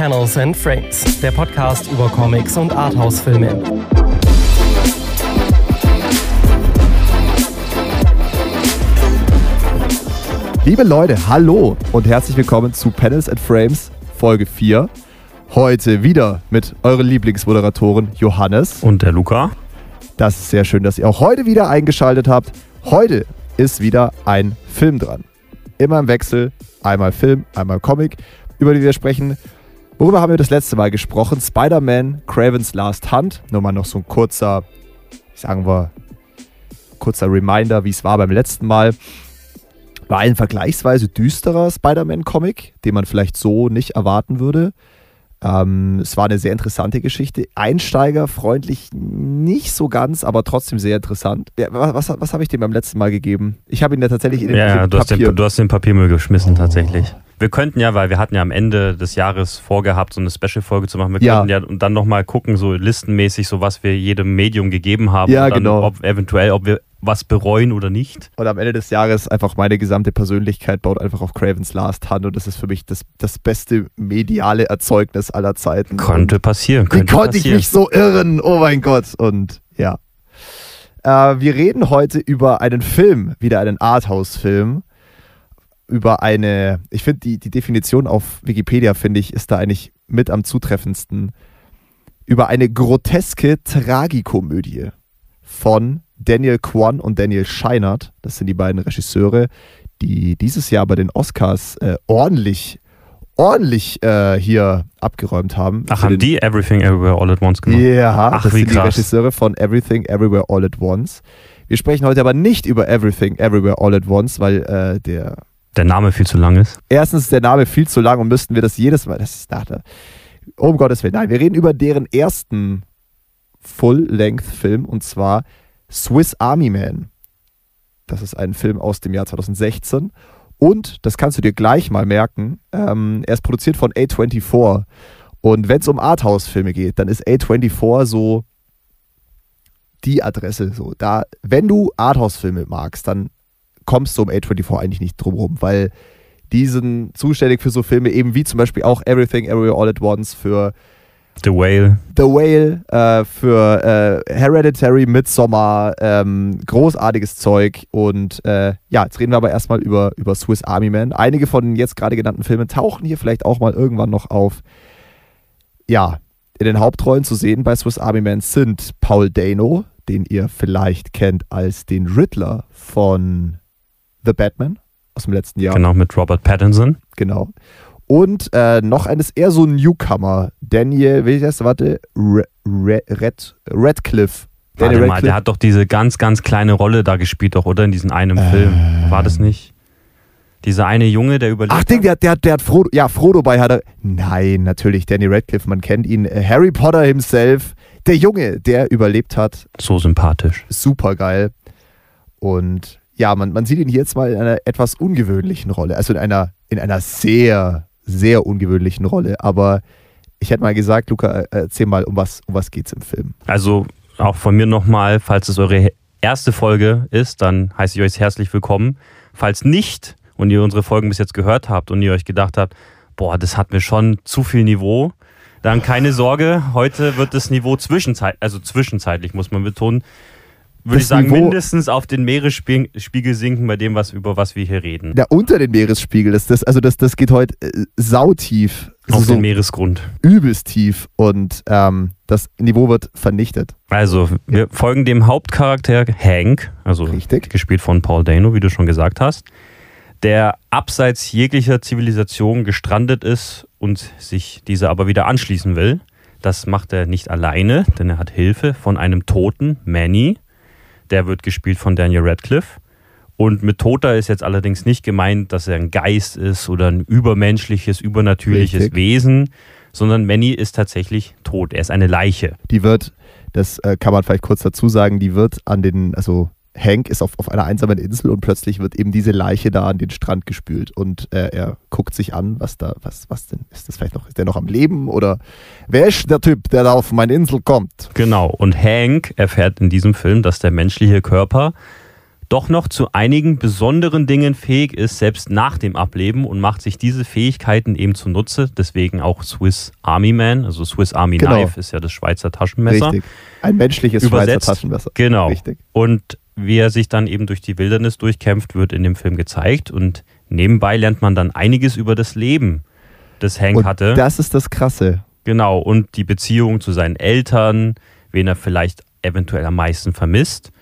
Panels and Frames, der Podcast über Comics und Arthouse-Filme. Liebe Leute, hallo und herzlich willkommen zu Panels and Frames Folge 4. Heute wieder mit euren Lieblingsmoderatoren Johannes. Und der Luca. Das ist sehr schön, dass ihr auch heute wieder eingeschaltet habt. Heute ist wieder ein Film dran. Immer im Wechsel. Einmal Film, einmal Comic, über die wir sprechen. Worüber haben wir das letzte Mal gesprochen? Spider-Man, Cravens Last Hunt. Nur mal noch so ein kurzer, sagen wir, kurzer Reminder, wie es war beim letzten Mal. War ein vergleichsweise düsterer Spider-Man-Comic, den man vielleicht so nicht erwarten würde. Ähm, es war eine sehr interessante Geschichte. Einsteigerfreundlich nicht so ganz, aber trotzdem sehr interessant. Ja, was was, habe ich dem beim letzten Mal gegeben? Ich habe ihn ja tatsächlich in den, ja, Papier... den, du hast den Papiermüll geschmissen Oh. tatsächlich. Wir könnten ja, weil wir hatten ja am Ende des Jahres vorgehabt, so eine Special-Folge zu machen. Wir Ja. könnten ja dann nochmal gucken, so listenmäßig, so was wir jedem Medium gegeben haben. Ja, und dann, genau. Ob, eventuell, ob wir was bereuen oder nicht. Und am Ende des Jahres einfach meine gesamte Persönlichkeit baut einfach auf Cravens Last Hand und das ist für mich das, das beste mediale Erzeugnis aller Zeiten. Könnte passieren. Wie Könnte konnte ich passieren. mich so irren? Oh mein Gott. Und ja. Äh, wir reden heute über einen Film, wieder einen Arthouse-Film. Über eine, ich finde die, die Definition auf Wikipedia, finde ich, ist da eigentlich mit am zutreffendsten. Über eine groteske Tragikomödie von Daniel Kwan und Daniel Scheinert. Das sind die beiden Regisseure, die dieses Jahr bei den Oscars äh, ordentlich, ordentlich äh, hier abgeräumt haben. Ach, haben die Everything Everywhere All at Once gemacht? ja, Ach, das wie sind die krass. Regisseure von Everything Everywhere All at Once. Wir sprechen heute aber nicht über Everything Everywhere All at Once, weil äh, der Der Name viel zu lang ist. erstens ist der Name viel zu lang und müssten wir das jedes Mal. Das ist dachte, um Gottes Willen. Nein, wir reden über deren ersten Full-Length-Film und zwar Swiss Army Man. Das ist ein Film aus dem Jahr 2016. Und, das kannst du dir gleich mal merken, ähm, er ist produziert von A24. Und wenn es um Arthouse-Filme geht, dann ist A24 so die Adresse. So, da, wenn du Arthouse-Filme magst, dann kommst du um A24 eigentlich nicht drum rum, weil die sind zuständig für so Filme eben wie zum Beispiel auch Everything Everywhere All at Once, für The Whale. The Whale, äh, für äh, Hereditary, Midsommar, ähm, großartiges Zeug. Und äh, ja, jetzt reden wir aber erstmal über, über Swiss Army Man. Einige von den jetzt gerade genannten Filmen tauchen hier vielleicht auch mal irgendwann noch auf. Ja, in den Hauptrollen zu sehen bei Swiss Army Man sind Paul Dano, den ihr vielleicht kennt als den Riddler von The Batman aus dem letzten Jahr. Genau, mit Robert Pattinson. Genau. Und äh, noch eines eher so ein Newcomer, Daniel, wie heißt der, warte, Re, Re, Red, Radcliffe. Warte Daniel mal, der hat doch diese ganz, ganz kleine Rolle da gespielt, doch, oder? In diesem einen Äh. Film. War das nicht? Dieser eine Junge, der überlebt Ach, Ding, hat? der, hat- der, hat- der hat Frodo, ja, Frodo bei hat er. Nein, natürlich, Daniel Radcliffe, man kennt ihn. Äh, Harry Potter himself, der Junge, der überlebt hat, So sympathisch. super geil. Und ja, man, man sieht ihn jetzt mal in einer etwas ungewöhnlichen Rolle. Also in einer, in einer sehr, sehr ungewöhnlichen Rolle. Aber ich hätte mal gesagt, Luca, äh, erzähl mal, um was, um was geht's im Film? Also auch von mir nochmal, falls es eure erste Folge ist, dann heiße ich euch herzlich willkommen. Falls nicht und ihr unsere Folgen bis jetzt gehört habt und ihr euch gedacht habt, boah, das hat mir schon zu viel Niveau, dann keine Sorge, heute wird das Niveau zwischenzeit, also zwischenzeitlich muss man betonen, würde ich sagen, Niveau- mindestens auf den Meeresspiegel sinken bei dem, was, über was wir hier reden. Ja, unter den Meeresspiegel. Das, das, also das, das geht heute äh, sautief. auf Also so den Meeresgrund. übelst tief. Und ähm, das Niveau wird vernichtet. Also, wir folgen dem Hauptcharakter Hank, also Richtig. gespielt von Paul Dano, wie du schon gesagt hast, der abseits jeglicher Zivilisation gestrandet ist und sich dieser aber wieder anschließen will. Das macht er nicht alleine, denn er hat Hilfe von einem Toten, Manny. Der wird gespielt von Daniel Radcliffe. Und mit Toter ist jetzt allerdings nicht gemeint, dass er ein Geist ist oder ein übermenschliches, übernatürliches Richtig. Wesen, sondern Manny ist tatsächlich tot. Er ist eine Leiche. Die wird, das äh, kann man vielleicht kurz dazu sagen, die wird an den, also Hank ist auf, auf einer einsamen Insel und plötzlich wird eben diese Leiche da an den Strand gespült und äh, er guckt sich an, was da, was, was denn, ist das vielleicht noch, ist der noch am Leben oder wer ist der Typ, der da auf meine Insel kommt? Genau. Und Hank erfährt in diesem Film, dass der menschliche Körper doch noch zu einigen besonderen Dingen fähig ist, selbst nach dem Ableben und macht sich diese Fähigkeiten eben zunutze. Deswegen auch Swiss Army Man, also Swiss Army Genau. Knife ist ja das Schweizer Taschenmesser. Richtig. Ein menschliches Übersetzt. Schweizer Taschenmesser. Genau. Richtig. Und wie er sich dann eben durch die Wildernis durchkämpft, wird in dem Film gezeigt. Und nebenbei lernt man dann einiges über das Leben, das Hank Und hatte. das ist das Krasse. Genau, und die Beziehung zu seinen Eltern, wen er vielleicht eventuell am meisten vermisst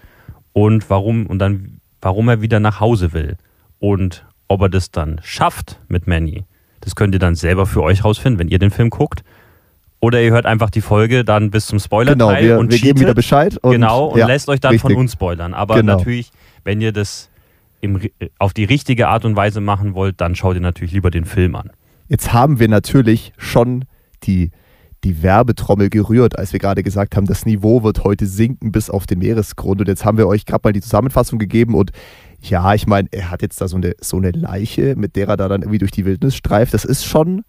und warum und dann warum er wieder nach Hause will und ob er das dann schafft mit Manny. Das könnt ihr dann selber für euch rausfinden, wenn ihr den Film guckt. Oder ihr hört einfach die Folge dann bis zum Spoiler-Teil Genau, wir, und wir geben wieder Bescheid. Und, genau, und ja, lässt euch dann richtig. von uns spoilern. Aber Genau. natürlich, wenn ihr das im, auf die richtige Art und Weise machen wollt, dann schaut ihr natürlich lieber den Film an. Jetzt haben wir natürlich schon die, die Werbetrommel gerührt, als wir gerade gesagt haben, das Niveau wird heute sinken bis auf den Meeresgrund. Und jetzt haben wir euch gerade mal die Zusammenfassung gegeben. Und ja, ich meine, er hat jetzt da so eine, so eine Leiche, mit der er da dann irgendwie durch die Wildnis streift. Das ist schon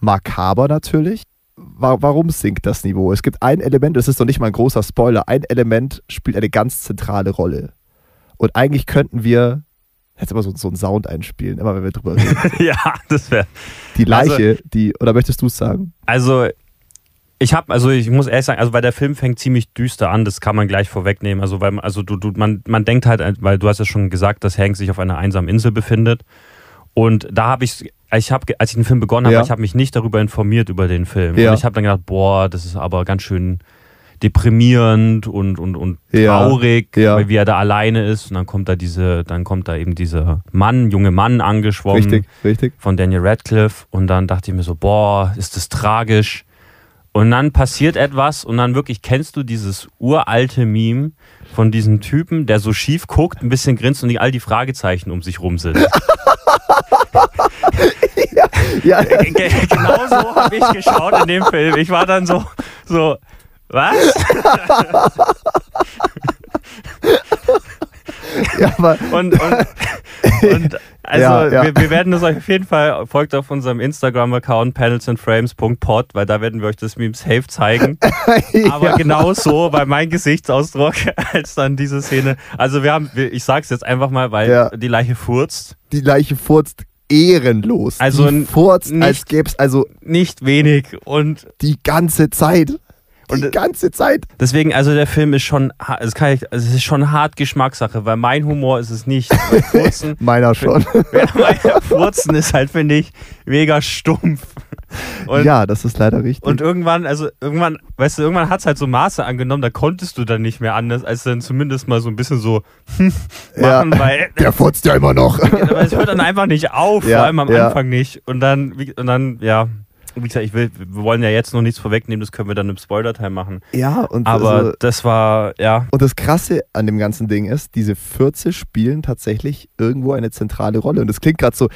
makaber natürlich. Wa- Warum sinkt das Niveau? Es gibt ein Element, das ist doch nicht mal ein großer Spoiler, ein Element spielt eine ganz zentrale Rolle. Und eigentlich könnten wir jetzt immer so, so einen Sound einspielen, immer wenn wir drüber reden. ja, das wäre Die Also- Leiche, die, oder möchtest du es sagen? Also, ich habe, also ich muss ehrlich sagen, also weil der Film fängt ziemlich düster an, das kann man gleich vorwegnehmen. Also, weil, also du, du, man, man denkt halt, weil du hast ja schon gesagt, dass Hank sich auf einer einsamen Insel befindet. Und da habe ich, ich habe, als ich den Film begonnen habe, Ja. ich habe mich nicht darüber informiert über den Film. Ja. Und ich habe dann gedacht, boah, das ist aber ganz schön deprimierend und, und, und traurig, Ja. weil wie er da alleine ist. Und dann kommt da diese, dann kommt da eben dieser Mann, junge Mann angeschwommen Richtig, richtig. von Daniel Radcliffe und dann dachte ich mir so, boah, ist das tragisch. Und dann passiert etwas und dann wirklich kennst du dieses uralte Meme von diesem Typen, der so schief guckt, ein bisschen grinst und die, all die Fragezeichen um sich rum sind. Ja, ge- genau so habe ich geschaut in dem Film. Ich war dann so, so, was? ja aber Und, und, und also Ja, ja. Wir, wir werden das euch auf jeden Fall, folgt auf unserem Instagram-Account panelsandframes.pod, weil da werden wir euch das Meme safe zeigen. Aber genau so war mein Gesichtsausdruck, als dann diese Szene. Also wir haben, ich sag's jetzt einfach mal, weil Ja. die Leiche furzt. die Leiche furzt ehrenlos. Also die furzt, als nicht- gäbe es also Nicht wenig. Und die ganze Zeit. Die Und- ganze Zeit. deswegen, also der Film ist schon, es kann ich, also es ist schon hart Geschmackssache, weil mein Humor ist es nicht. Furzen, Meiner schon. ja, mein Furzen ist halt, finde ich, mega stumpf. Und ja, das ist leider richtig. Und irgendwann, also irgendwann, weißt du, irgendwann hat es halt so Maße angenommen, da konntest du dann nicht mehr anders, als dann zumindest mal so ein bisschen so Ja. machen, weil Der furzt ja immer noch. aber es hört dann einfach nicht auf, Ja, vor allem am ja. Anfang nicht. Und dann, wie- und dann, ja, wie gesagt, ich will, wir wollen ja jetzt noch nichts vorwegnehmen, das können wir dann im Spoiler-Teil machen. ja, und Aber also, das war, ja, Und das Krasse an dem ganzen Ding ist, diese Fürze spielen tatsächlich irgendwo eine zentrale Rolle. Und das klingt gerade so,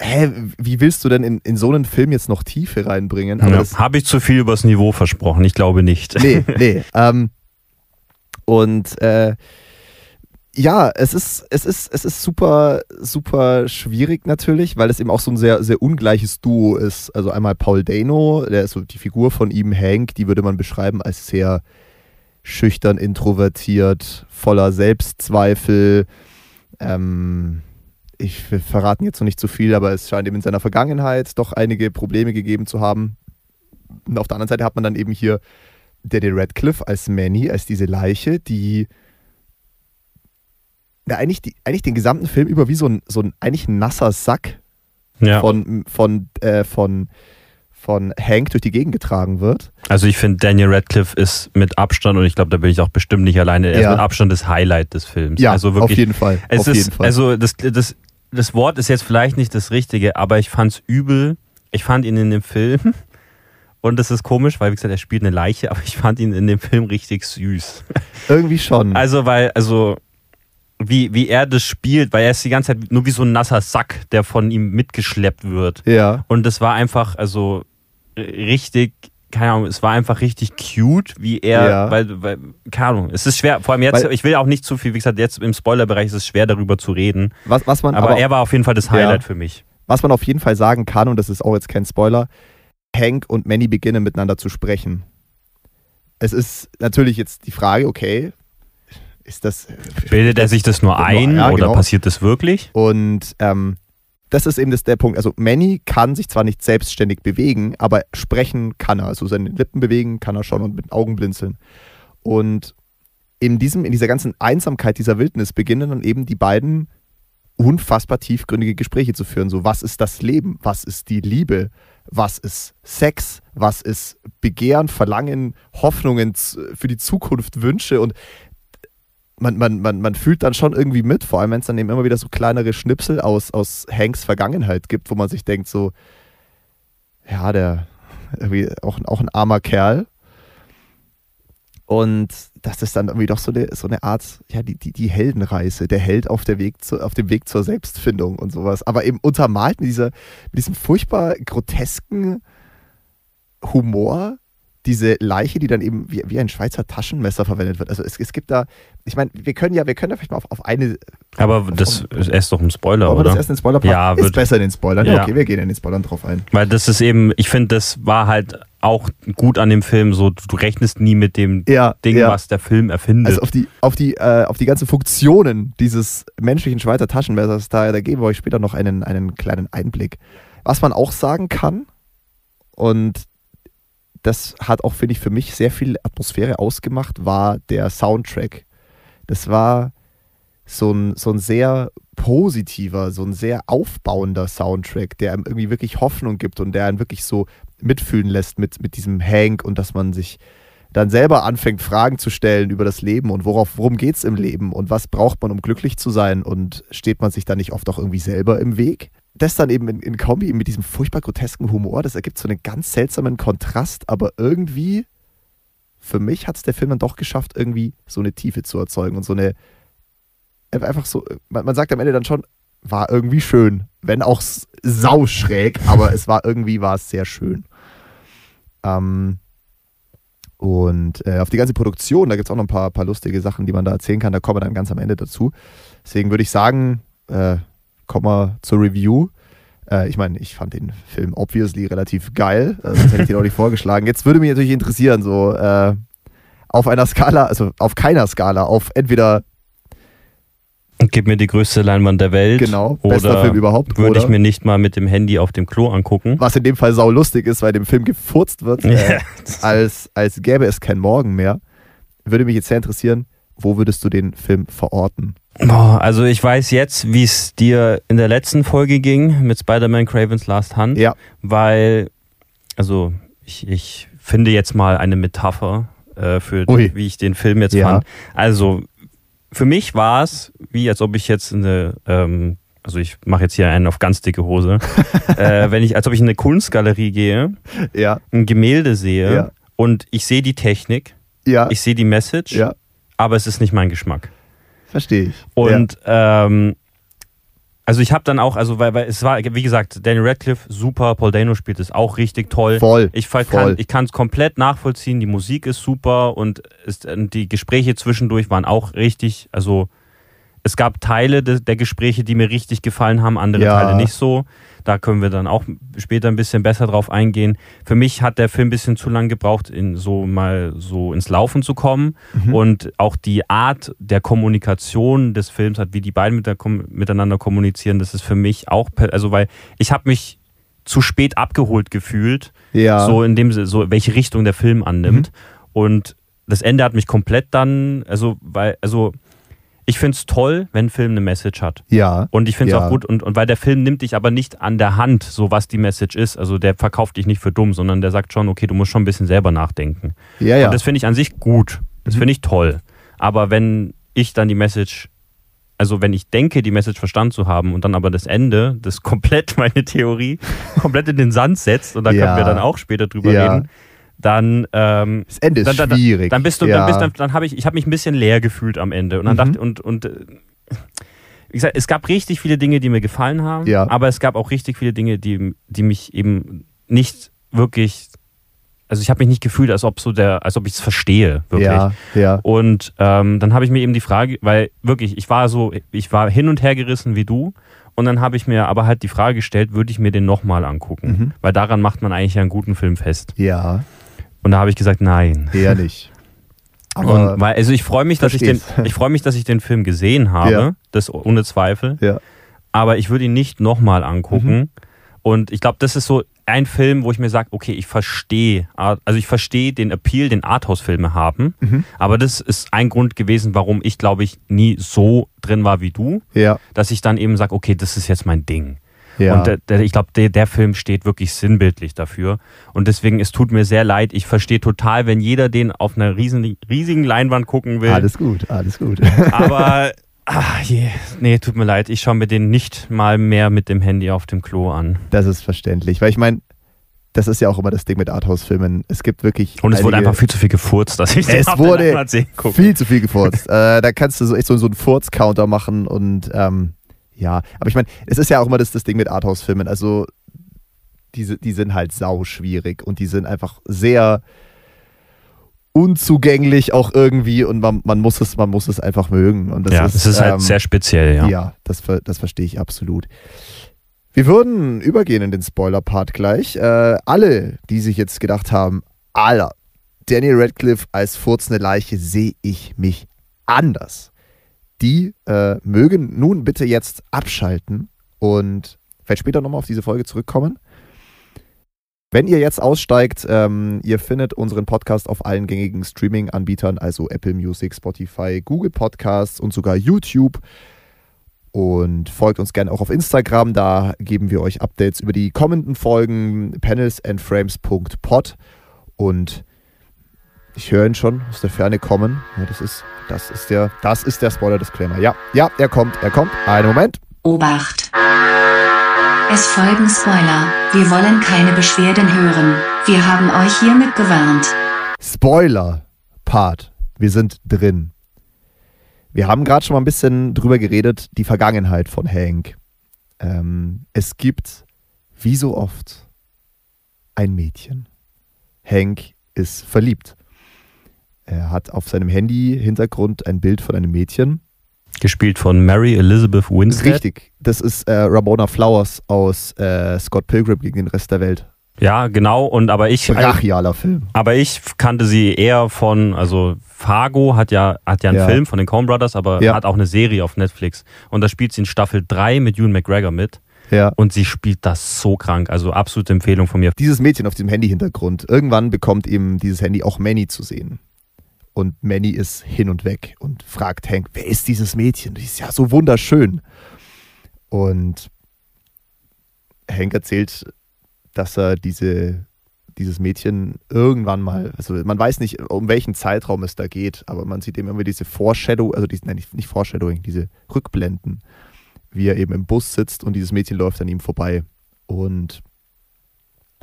hä, wie willst du denn in, in so einen Film jetzt noch Tiefe reinbringen? Ja. habe ich zu viel übers Niveau versprochen, ich glaube nicht. nee, nee. Ähm, und äh, ja, es ist, es ist, es ist super, super schwierig natürlich, weil es eben auch so ein sehr, sehr ungleiches Duo ist. Also einmal Paul Dano, der ist so die Figur von ihm, Hank, die würde man beschreiben als sehr schüchtern, introvertiert, voller Selbstzweifel. Ähm, ich verraten jetzt noch nicht zu viel, aber es scheint ihm in seiner Vergangenheit doch einige Probleme gegeben zu haben. Und auf der anderen Seite hat man dann eben hier Daddy Radcliffe als Manny, als diese Leiche, die ja, eigentlich, die, eigentlich den gesamten Film über wie so ein, so ein eigentlich ein nasser Sack Ja. von, von, äh, von, von Hank durch die Gegend getragen wird. Also ich finde, Daniel Radcliffe ist mit Abstand, und ich glaube, da bin ich auch bestimmt nicht alleine, er Ja. ist mit Abstand das Highlight des Films. Ja, also auf wirklich, jeden Fall. Es auf ist, jeden Fall. Also das, das, das Wort ist jetzt vielleicht nicht das Richtige, aber ich fand es übel. Ich fand ihn in dem Film, und das ist komisch, weil wie gesagt, er spielt eine Leiche, aber ich fand ihn in dem Film richtig süß. Irgendwie schon. Also, weil, also, wie, wie er das spielt, weil er ist die ganze Zeit nur wie so ein nasser Sack, der von ihm mitgeschleppt wird. ja. Und das war einfach, also, richtig, keine Ahnung, es war einfach richtig cute, wie er, Ja. weil, weil, keine Ahnung, es ist schwer, vor allem jetzt, Weil- ich will auch nicht zu viel, wie gesagt, jetzt im Spoilerbereich ist es schwer darüber zu reden, Was, was, man, aber, aber, er war auf jeden Fall das Highlight für mich. was man auf jeden Fall sagen kann, und das ist auch jetzt kein Spoiler, Hank und Manny beginnen miteinander zu sprechen. Es ist natürlich jetzt die Frage, okay, ist das. Bildet er sich das nur ein Ja, oder genau. passiert das wirklich? Und ähm, das ist eben das, der Punkt. Also Manny kann sich zwar nicht selbstständig bewegen, aber sprechen kann er. Also seine Lippen bewegen kann er schon und mit Augen blinzeln. Und in, diesem, in dieser ganzen Einsamkeit dieser Wildnis beginnen dann eben die beiden unfassbar tiefgründige Gespräche zu führen. So, was ist das Leben? Was ist die Liebe? Was ist Sex? Was ist Begehren, Verlangen, Hoffnungen für die Zukunft, Wünsche? Und man, man, man, man fühlt dann schon irgendwie mit, vor allem wenn es dann eben immer wieder so kleinere Schnipsel aus, aus Hanks Vergangenheit gibt, wo man sich denkt, so, ja, der irgendwie auch, auch ein armer Kerl. Und das ist dann irgendwie doch so eine, so eine Art, ja, die, die, die Heldenreise, der Held auf, der Weg zu, auf dem Weg zur Selbstfindung und sowas. Aber eben untermalt mit, dieser, mit diesem furchtbar grotesken Humor, diese Leiche, die dann eben wie, wie ein Schweizer Taschenmesser verwendet wird. Also es, es gibt da, ich meine, wir können ja, wir können da vielleicht mal auf, auf eine. Aber das ist erst doch ein Spoiler, wir das oder? erst in den Spoiler Ja, ist besser in den Spoilern. Ja. Okay, wir gehen in den Spoilern drauf ein. Weil das ist eben, ich finde, das war halt auch gut an dem Film, so du rechnest nie mit dem Ja, Ding, ja. was der Film erfindet. Also auf die, auf die, äh, auf die ganzen Funktionen dieses menschlichen Schweizer Taschenmessers, da, da geben wir euch später noch einen, einen kleinen Einblick. Was man auch sagen kann, und das hat auch, finde ich, für mich sehr viel Atmosphäre ausgemacht, war der Soundtrack. Das war so ein, so ein sehr positiver, so ein sehr aufbauender Soundtrack, der einem irgendwie wirklich Hoffnung gibt und der einen wirklich so mitfühlen lässt mit, mit diesem Hank und dass man sich dann selber anfängt, Fragen zu stellen über das Leben und worauf, worum geht es im Leben und was braucht man, um glücklich zu sein und steht man sich da nicht oft auch irgendwie selber im Weg? Das dann eben in, in Kombi mit diesem furchtbar grotesken Humor, das ergibt so einen ganz seltsamen Kontrast, aber irgendwie, für mich hat es der Film dann doch geschafft, irgendwie so eine Tiefe zu erzeugen und so eine, einfach so, man, man sagt am Ende dann schon, war irgendwie schön, wenn auch sauschräg, aber es war irgendwie, war es sehr schön. Ähm, und äh, auf die ganze Produktion, da gibt es auch noch ein paar, paar lustige Sachen, die man da erzählen kann. Da kommen wir dann ganz am Ende dazu. Deswegen würde ich sagen, äh, kommen wir zur Review. Äh, ich meine, ich fand den Film obviously relativ geil, äh, sonst hätte ich den auch nicht vorgeschlagen. Jetzt würde mich natürlich interessieren, so äh, auf einer Skala, also auf keiner Skala, auf entweder Gib mir die größte Leinwand der Welt. genau, bester Film überhaupt, Würde ich mir nicht mal mit dem Handy auf dem Klo angucken. was in dem Fall sau lustig ist, weil dem Film gefurzt wird, äh, als, als gäbe es kein Morgen mehr. Würde mich jetzt sehr interessieren, wo würdest du den Film verorten? Boah, also ich weiß jetzt, wie es dir in der letzten Folge ging mit Spider-Man Cravens Last Hunt, Ja, weil, also ich, ich finde jetzt mal eine Metapher äh, für Ui. wie ich den Film jetzt Ja. fand. Also für mich war es, wie als ob ich jetzt eine, ähm, also ich mache jetzt hier einen auf ganz dicke Hose, äh, wenn ich, als ob ich in eine Kunstgalerie gehe, ja, ein Gemälde sehe Ja. und ich sehe die Technik, ja, ich sehe die Message, aber es ist nicht mein Geschmack. verstehe ich. Und ähm, also ich habe dann auch, also weil, weil es war, wie gesagt, Daniel Radcliffe, super, Paul Dano spielt es auch richtig ja. toll. voll. Ich voll. kann ich kann es komplett nachvollziehen, die Musik ist super und ist, und die Gespräche zwischendurch waren auch richtig, also es gab Teile de, der Gespräche, die mir richtig gefallen haben, andere Ja. Teile nicht so. Da können wir dann auch später ein bisschen besser drauf eingehen. Für mich hat der Film ein bisschen zu lang gebraucht, in so mal so ins Laufen zu kommen. Mhm. Und auch die Art der Kommunikation des Films hat, wie die beiden mit der, miteinander kommunizieren, das ist für mich auch, also weil ich habe mich zu spät abgeholt gefühlt, ja, so in dem Sinne, so welche Richtung der Film annimmt. Und das Ende hat mich komplett dann, also weil, also ich finde es toll, wenn ein Film eine Message hat. ja, Und ich finde es Ja. auch gut, und, und weil der Film nimmt dich aber nicht an der Hand, so was die Message ist. Also der verkauft dich nicht für dumm, sondern der sagt schon, okay, du musst schon ein bisschen selber nachdenken. ja, ja. Und das finde ich an sich gut. Das Mhm. finde ich toll. Aber wenn ich dann die Message, also wenn ich denke, die Message verstanden zu haben und dann aber das Ende, das komplett meine Theorie, komplett in den Sand setzt, und da Ja. können wir dann auch später drüber Ja. reden, dann, ähm, das Ende ist dann- dann- schwierig. dann bist du, ja. dann bist dann, dann habe ich, ich habe mich ein bisschen leer gefühlt am Ende. Und dann Mhm. dachte, und, und äh, wie gesagt, es gab richtig viele Dinge, die mir gefallen haben, Ja. aber es gab auch richtig viele Dinge, die, die mich eben nicht wirklich, also ich habe mich nicht gefühlt, als ob so der, als ob ich es verstehe, wirklich. Ja, ja. Und ähm, dann habe ich mir eben die Frage, weil wirklich, ich war so, ich war hin und her gerissen wie du. Und dann habe ich mir aber halt die Frage gestellt, würde ich mir den nochmal angucken? Mhm. Weil daran macht man eigentlich ja einen guten Film fest. Ja, Und da habe ich gesagt, nein. eher nicht. Aber und weil, also ich freue mich, dass ich den, versteh's. ich freue mich, dass ich den Film gesehen habe, Ja. das ohne Zweifel. ja. Aber ich würde ihn nicht nochmal angucken. Mhm. Und ich glaube, das ist so ein Film, wo ich mir sage, okay, ich verstehe, also ich verstehe den Appeal, den Arthouse-Filme haben. Mhm. Aber das ist ein Grund gewesen, warum ich, glaube ich, nie so drin war wie du, Ja. dass ich dann eben sage, okay, das ist jetzt mein Ding. Ja. Und der, der, ich glaube, der, der Film steht wirklich sinnbildlich dafür. Und deswegen, es tut mir sehr leid. Ich verstehe total, wenn jeder den auf einer riesen, riesigen Leinwand gucken will. alles gut, alles gut. Aber, ach je, nee, tut mir leid. Ich schaue mir den nicht mal mehr mit dem Handy auf dem Klo an. Das ist verständlich, weil ich meine, das ist ja auch immer das Ding mit Arthouse-Filmen. Es gibt wirklich. Und es wurde einfach viel zu viel gefurzt, dass ich den Es wurde sehen viel zu viel gefurzt. äh, da kannst du so echt so, so einen Furz-Counter machen und ähm, ja, aber ich meine, es ist ja auch immer das, das Ding mit Arthouse-Filmen. Also, diese, die sind halt sau schwierig und die sind einfach sehr unzugänglich auch irgendwie und man, man, muss, es, man muss es einfach mögen. Und das ja, ist, es ist halt ähm, sehr speziell, ja. Ja, das, das verstehe ich absolut. Wir würden übergehen in den Spoiler-Part gleich. Äh, alle, die sich jetzt gedacht haben, Alter, Daniel Radcliffe als furzende Leiche sehe ich mich anders. Die äh, mögen nun bitte jetzt abschalten und vielleicht später nochmal auf diese Folge zurückkommen. Wenn ihr jetzt aussteigt, ähm, ihr findet unseren Podcast auf allen gängigen Streaming-Anbietern, also Apple Music, Spotify, Google Podcasts und sogar YouTube. Und folgt uns gerne auch auf Instagram, da geben wir euch Updates über die kommenden Folgen, panelsandframes.pod. Und ich höre ihn schon aus der Ferne kommen. Ja, das ist, das ist der, das ist der Spoiler-Disclaimer. Ja, ja, er kommt, er kommt. Einen Moment. Obacht! Es folgen Spoiler. Wir wollen keine Beschwerden hören. Wir haben euch hiermit gewarnt. Spoiler-Part. Wir sind drin. Wir haben gerade schon mal ein bisschen drüber geredet, die Vergangenheit von Hank. Ähm, es gibt, wie so oft, ein Mädchen. Hank ist verliebt. Er hat auf seinem Handy-Hintergrund ein Bild von einem Mädchen. Gespielt von Mary Elizabeth Winstead. Richtig. Das ist äh, Ramona Flowers aus äh, Scott Pilgrim gegen den Rest der Welt. Ja, genau. Und aber ich, Brachialer Film. aber ich kannte sie eher von, also Fargo hat ja, hat ja einen Ja. Film von den Coen Brothers, aber Ja. hat auch eine Serie auf Netflix. Und da spielt sie in Staffel 3 mit Ewan McGregor mit. Ja. Und sie spielt das so krank. Also absolute Empfehlung von mir. dieses Mädchen auf diesem Handy-Hintergrund, irgendwann bekommt eben dieses Handy auch Manny zu sehen. Und Manny ist hin und weg und fragt Hank, wer ist dieses Mädchen? Die ist ja so wunderschön. Und Hank erzählt, dass er diese, dieses Mädchen irgendwann mal, also man weiß nicht, um welchen Zeitraum es da geht, aber man sieht eben immer diese Foreshadow, also diese, nein, nicht, Foreshadowing, diese Rückblenden, wie er eben im Bus sitzt und dieses Mädchen läuft an ihm vorbei. Und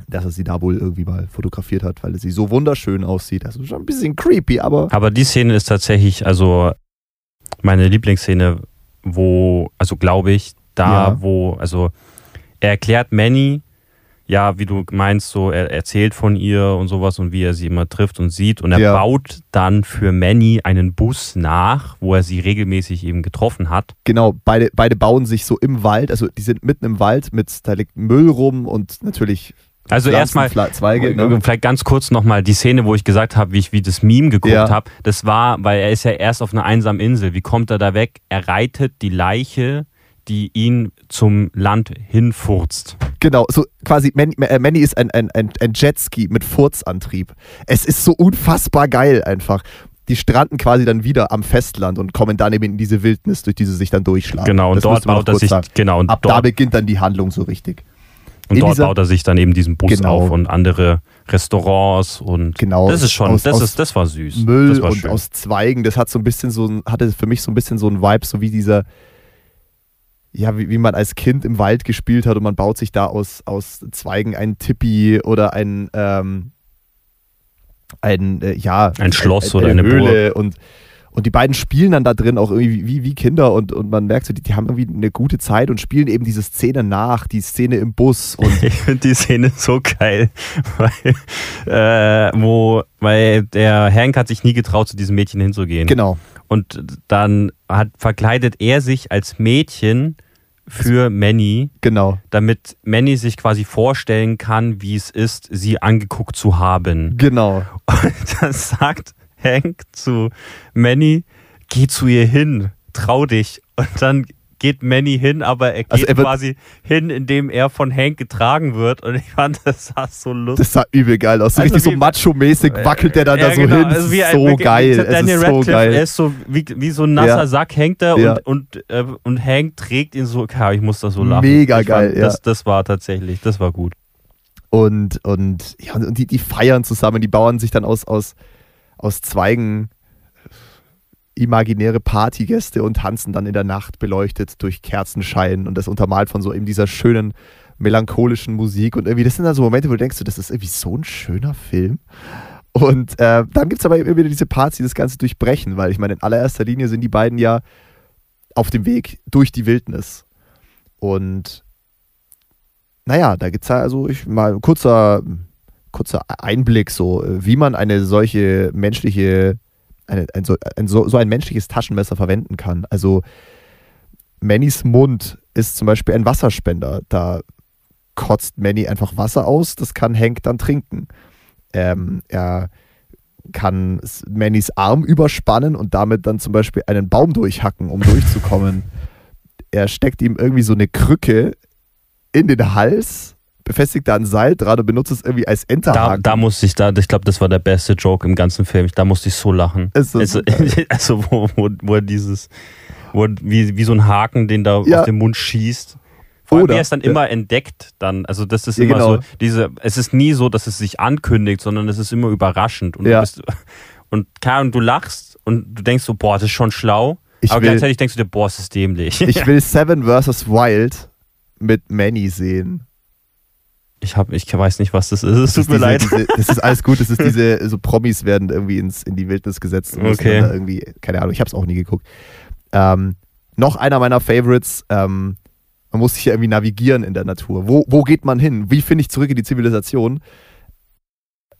dass er sie da wohl irgendwie mal fotografiert hat, weil sie so wunderschön aussieht. Also schon ein bisschen creepy, aber Aber die Szene ist tatsächlich, also meine Lieblingsszene, wo, also glaube ich, da, Ja. wo, also er erklärt Manny, ja, wie du meinst, so, er erzählt von ihr und sowas und wie er sie immer trifft und sieht. Und er Ja. baut dann für Manny einen Bus nach, wo er sie regelmäßig eben getroffen hat. genau, beide, beide bauen sich so im Wald, also die sind mitten im Wald, mit, da liegt Müll rum und natürlich Also erstmal, Zweige. Ne? Vielleicht ganz kurz nochmal die Szene, wo ich gesagt habe, wie ich wie das Meme geguckt Ja. habe. Das war, weil er ist ja erst auf einer einsamen Insel. Wie kommt er da weg? Er reitet die Leiche, die ihn zum Land hinfurzt. Genau, so quasi, Manny, äh, Manny ist ein, ein, ein, ein Jetski mit Furzantrieb. Es ist so unfassbar geil einfach. Die stranden quasi dann wieder am Festland und kommen dann eben in diese Wildnis, durch die sie sich dann durchschlagen. Genau, und Das dort baut er sich, genau, und Ab da dort, beginnt dann die Handlung so richtig. Und dort dieser- baut er sich dann eben diesen Bus Genau. auf und andere Restaurants und Genau, das ist schon, aus- das aus ist, das war süß. Müll das war und schön. aus Zweigen. Das hat so ein bisschen so ein, hatte für mich so ein bisschen so ein Vibe, so wie dieser, ja, wie, wie man als Kind im Wald gespielt hat und man baut sich da aus, aus Zweigen ein Tippi oder ein, ähm, ein, äh, ja, Ein Schloss oder eine Höhle und und die beiden spielen dann da drin auch irgendwie wie, wie Kinder und, und man merkt so, die, die haben irgendwie eine gute Zeit und spielen eben diese Szene nach, die Szene im Bus und Ich finde die Szene so geil, weil, äh, wo, weil der Hank hat sich nie getraut, zu diesem Mädchen hinzugehen. genau, Und dann hat, verkleidet er sich als Mädchen für Manny, genau, damit Manny sich quasi vorstellen kann, wie es ist, sie angeguckt zu haben. genau. Und dann sagt Hank zu Manny, geh zu ihr hin, trau dich. Und dann geht Manny hin, aber er geht Also er quasi hin, indem er von Hank getragen wird. Und ich fand, das sah so lustig. Das sah übel geil aus. So Also richtig so wie- macho-mäßig wackelt der dann Ja, da so genau. hin. Also Das wie so wirklich, geil. wie Es ist so geil. er ist so wie, wie so ein nasser Ja. Sack hängt er Ja. und, und, äh, und Hank trägt ihn so. Ja, ich muss da so lachen. Mega ich geil, ja. Das, das war tatsächlich, das war gut. Und, und, ja, und die, die feiern zusammen, die bauen sich dann aus, aus, aus Zweigen imaginäre Partygäste und tanzen dann in der Nacht beleuchtet durch Kerzenschein und das untermalt von so eben dieser schönen melancholischen Musik und irgendwie, das sind dann so Momente, wo du denkst, das ist irgendwie so ein schöner Film. Und äh, dann gibt es aber immer wieder diese Parts, die das Ganze durchbrechen, weil ich meine, in allererster Linie sind die beiden ja auf dem Weg durch die Wildnis. Und naja, da gibt es ja also ich, mal kurzer, kurzer Einblick, so äh, wie man eine solche menschliche, eine, ein, so, ein, so, so ein menschliches Taschenmesser verwenden kann. Also Mannys Mund ist zum Beispiel ein Wasserspender. Da kotzt Manny einfach Wasser aus, das kann Hank dann trinken. Ähm, er kann Mannys Arm überspannen und damit dann zum Beispiel einen Baum durchhacken, um durchzukommen. er steckt ihm irgendwie so eine Krücke in den Hals, befestigt da ein Seil dran und benutzt es irgendwie als Da, Enterhaken. da musste ich, da, ich glaube, das war der beste Joke im ganzen Film. Da musste ich so lachen. Ist das Also, also wo, wo, wo dieses, wo wie, wie so ein Haken, den da Ja. auf den Mund schießt. Vor allem, Oder- er es dann ja. immer entdeckt, dann, also das ist Ja, immer genau. so, diese, es ist nie so, dass es sich ankündigt, sondern es ist immer überraschend. Und, Ja. du, bist, und, und du lachst und du denkst so, boah, das ist schon schlau. Ich aber will- gleichzeitig denkst du dir, boah, es ist dämlich. Ich will Seven vs. Wild mit Manny sehen. Ich, hab, ich weiß nicht, was das ist. Es tut mir leid. diese, das ist alles gut. Das ist diese, so Promis werden irgendwie ins, in die Wildnis gesetzt. und Okay. Irgendwie, keine Ahnung, ich habe es auch nie geguckt. Ähm, noch einer meiner Favorites. Ähm, man muss sich ja irgendwie navigieren in der Natur. Wo, wo geht man hin? Wie finde ich zurück in die Zivilisation?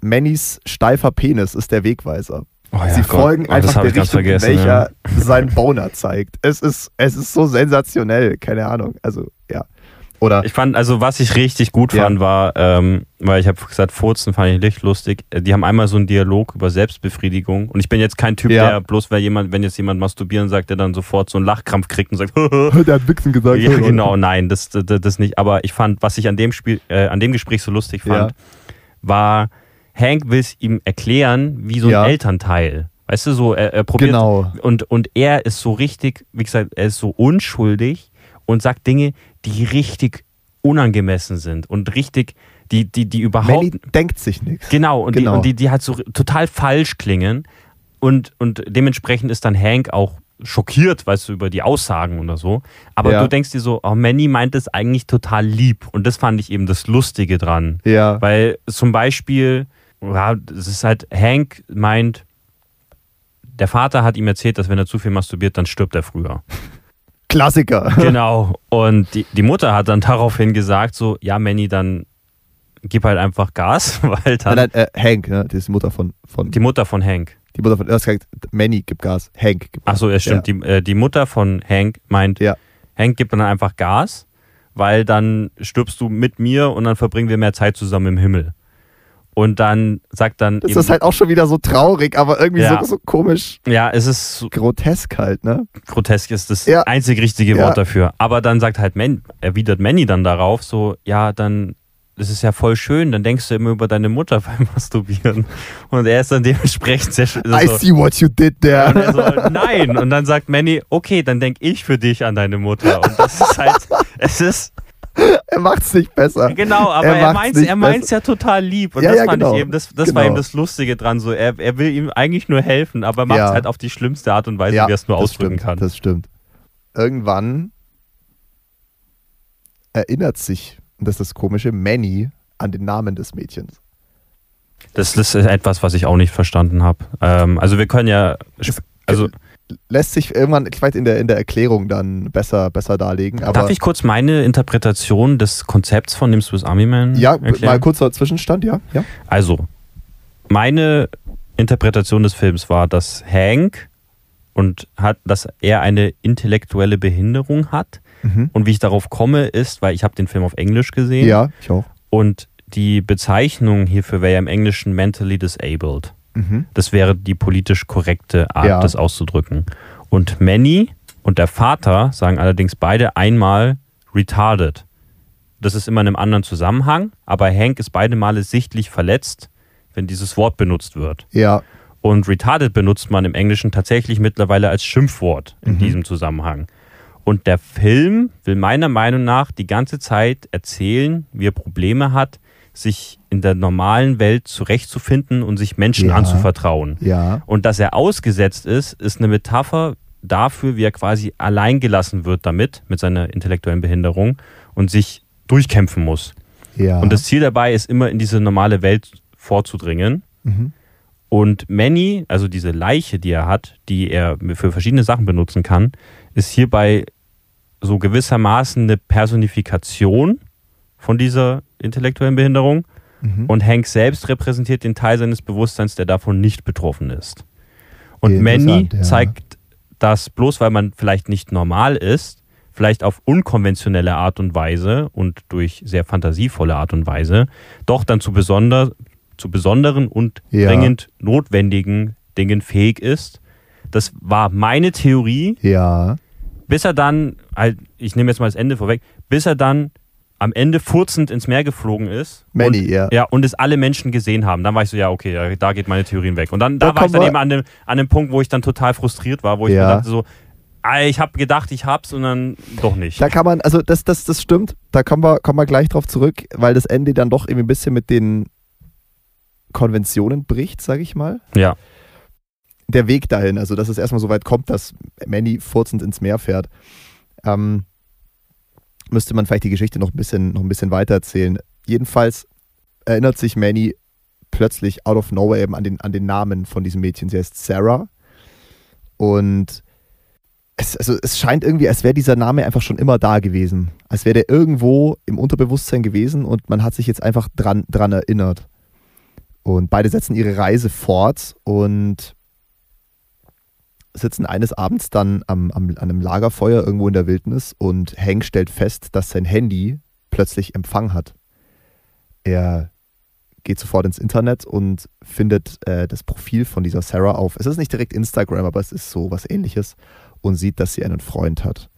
Mannys steifer Penis ist der Wegweiser. Oh ja, Sie Gott. folgen Oh, einfach der Richtung, in welcher ja. sein Boner zeigt. Es ist, es ist so sensationell. Keine Ahnung. Also, ja. Oder, Ich fand, also was ich richtig gut Ja. fand, war, ähm, weil ich habe gesagt, Furzen fand ich nicht lustig. Äh, Die haben einmal so einen Dialog über Selbstbefriedigung. Und ich bin jetzt kein Typ, Ja. der bloß, weil jemand, wenn jetzt jemand masturbieren sagt, der dann sofort so einen Lachkrampf kriegt und sagt, der hat Wichsen gesagt. ja, genau, nein, das, das, das nicht. Aber ich fand, was ich an dem Spiel, äh, an dem Gespräch so lustig fand, Ja. war, Hank will es ihm erklären, wie so ein. Elternteil. Weißt du, so, er, er probiert Genau. und, und er ist so richtig, wie gesagt, er ist so unschuldig und sagt Dinge, die richtig unangemessen sind und richtig, die, die, die überhaupt. Manny denkt sich nichts. Genau, und, Genau. Die, und die, die halt so total falsch klingen. Und, und dementsprechend ist dann Hank auch schockiert, weißt du, über die Aussagen oder so. Aber Ja. du denkst dir so, oh, Manny meint es eigentlich total lieb. Und das fand ich eben das Lustige dran. Ja. Weil zum Beispiel, ja, es ist halt, Hank meint, der Vater hat ihm erzählt, dass wenn er zu viel masturbiert, dann stirbt er früher. Klassiker. Genau. Und die, die Mutter hat dann daraufhin gesagt, so, ja, Manny, dann gib halt einfach Gas, weil dann Nein, nein, äh, Hank, ne? Das ist die Mutter von, von die Mutter von Hank. die Mutter von, du hast gesagt, Manny gibt Gas, Hank gibt Gas. Ach so, ja, stimmt. Die, äh, die Mutter von Hank meint, Ja. Hank gibt dann einfach Gas, weil dann stirbst du mit mir und dann verbringen wir mehr Zeit zusammen im Himmel. Und dann sagt dann Das eben, ist halt auch schon wieder so traurig, aber irgendwie Ja. so, so komisch ja, es ist so grotesk halt, ne? grotesk, ist das Ja. einzig richtige Ja. Wort dafür. Aber dann sagt halt Man, erwidert Manny dann darauf so, ja, dann das ist ja voll schön, dann denkst du immer über deine Mutter beim Masturbieren. Und er ist dann dementsprechend sehr schön. I see what you did Und there. er so, nein. Und dann sagt Manny, okay, dann denk ich für dich an deine Mutter. Und das ist halt, es ist, er macht's nicht besser. genau, aber Er er, macht's meint's, er meint's ja total lieb. Und Ja, das ja, fand genau. ich eben, das, das war Genau. eben das Lustige dran. So, er, er will ihm eigentlich nur helfen, aber macht es Ja. halt auf die schlimmste Art und Weise, wie er es nur das ausdrücken stimmt, kann. Das stimmt. Irgendwann erinnert sich, und das ist das Komische, Manny an den Namen des Mädchens. Das ist etwas, was ich auch nicht verstanden habe. Ähm, also wir können ja, also Lässt sich irgendwann, ich weiß, in der, in der Erklärung dann besser, besser darlegen. Aber darf ich kurz meine Interpretation des Konzepts von dem Swiss Army Man ja, erklären? mal kurzer Zwischenstand, ja. ja. Also, meine Interpretation des Films war, dass Hank und hat, dass er eine intellektuelle Behinderung hat. Mhm. Und wie ich darauf komme, ist, weil ich habe den Film auf Englisch gesehen Ja, ich auch. und die Bezeichnung hierfür wäre ja im Englischen mentally disabled. Mhm. Das wäre die politisch korrekte Art, Ja. das auszudrücken. Und Manny und der Vater sagen allerdings beide einmal retarded. Das ist immer in einem anderen Zusammenhang, aber Hank ist beide Male sichtlich verletzt, wenn dieses Wort benutzt wird. Ja, Und retarded benutzt man im Englischen tatsächlich mittlerweile als Schimpfwort in Mhm. diesem Zusammenhang. Und der Film will meiner Meinung nach die ganze Zeit erzählen, wie er Probleme hat, sich in der normalen Welt zurechtzufinden und sich Menschen Ja. anzuvertrauen. ja, Und dass er ausgesetzt ist, ist eine Metapher dafür, wie er quasi allein gelassen wird damit, mit seiner intellektuellen Behinderung und sich durchkämpfen muss. ja. Und das Ziel dabei ist immer in diese normale Welt vorzudringen. mhm. Und Manny, also diese Leiche, die er hat, die er für verschiedene Sachen benutzen kann, ist hierbei so gewissermaßen eine Personifikation von dieser intellektuellen Behinderung. Mhm. Und Hank selbst repräsentiert den Teil seines Bewusstseins, der davon nicht betroffen ist. Und Manny ja. zeigt das bloß, weil man vielleicht nicht normal ist, vielleicht auf unkonventionelle Art und Weise und durch sehr fantasievolle Art und Weise, doch dann zu, besonder, zu besonderen und Ja. dringend notwendigen Dingen fähig ist. Das war meine Theorie, ja, bis er dann, halt, ich nehme jetzt mal das Ende vorweg, bis er dann am Ende furzend ins Meer geflogen ist. Manny, und, ja. Ja, und es alle Menschen gesehen haben. Dann war ich so, ja, okay, da, geht meine Theorien weg. Und dann da Da war ich dann eben an dem, an dem Punkt, wo ich dann total frustriert war, wo ich Ja. mir dachte so, ah, ich habe gedacht, ich hab's und dann doch nicht. Da kann man, also das, das, das stimmt, da kommen wir, kommen wir gleich drauf zurück, weil das Ende dann doch irgendwie ein bisschen mit den Konventionen bricht, sage ich mal. Ja, Der Weg dahin, also dass es erstmal so weit kommt, dass Manny furzend ins Meer fährt, ähm, müsste man vielleicht die Geschichte noch ein bisschen, noch ein bisschen weiter erzählen. Jedenfalls erinnert sich Manny plötzlich out of nowhere eben an den, an den Namen von diesem Mädchen. Sie heißt Sarah und es, also es scheint irgendwie, als wäre dieser Name einfach schon immer da gewesen. Als wäre der irgendwo im Unterbewusstsein gewesen und man hat sich jetzt einfach dran, dran erinnert. Und beide setzen ihre Reise fort und sitzen eines Abends dann am, am, an einem Lagerfeuer irgendwo in der Wildnis und Hank stellt fest, dass sein Handy plötzlich Empfang hat. Er geht sofort ins Internet und findet äh, das Profil von dieser Sarah auf. Es ist nicht direkt Instagram, aber es ist so was ähnliches und sieht, dass sie einen Freund hat.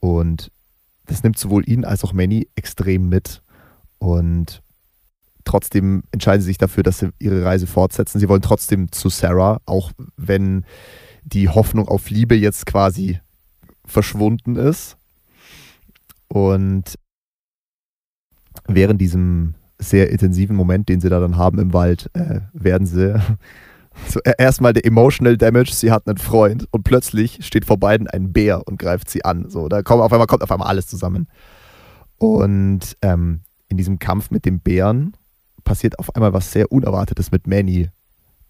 Und das nimmt sowohl ihn als auch Manny extrem mit. Und trotzdem entscheiden sie sich dafür, dass sie ihre Reise fortsetzen. Sie wollen trotzdem zu Sarah, auch wenn die Hoffnung auf Liebe jetzt quasi verschwunden ist. Und während diesem sehr intensiven Moment, den sie da dann haben im Wald, äh, werden sie so e- erstmal der Emotional Damage, sie hat einen Freund und plötzlich steht vor beiden ein Bär und greift sie an. So, da kommt auf einmal, kommt auf einmal alles zusammen. Und ähm, in diesem Kampf mit dem Bären passiert auf einmal was sehr Unerwartetes mit Manny.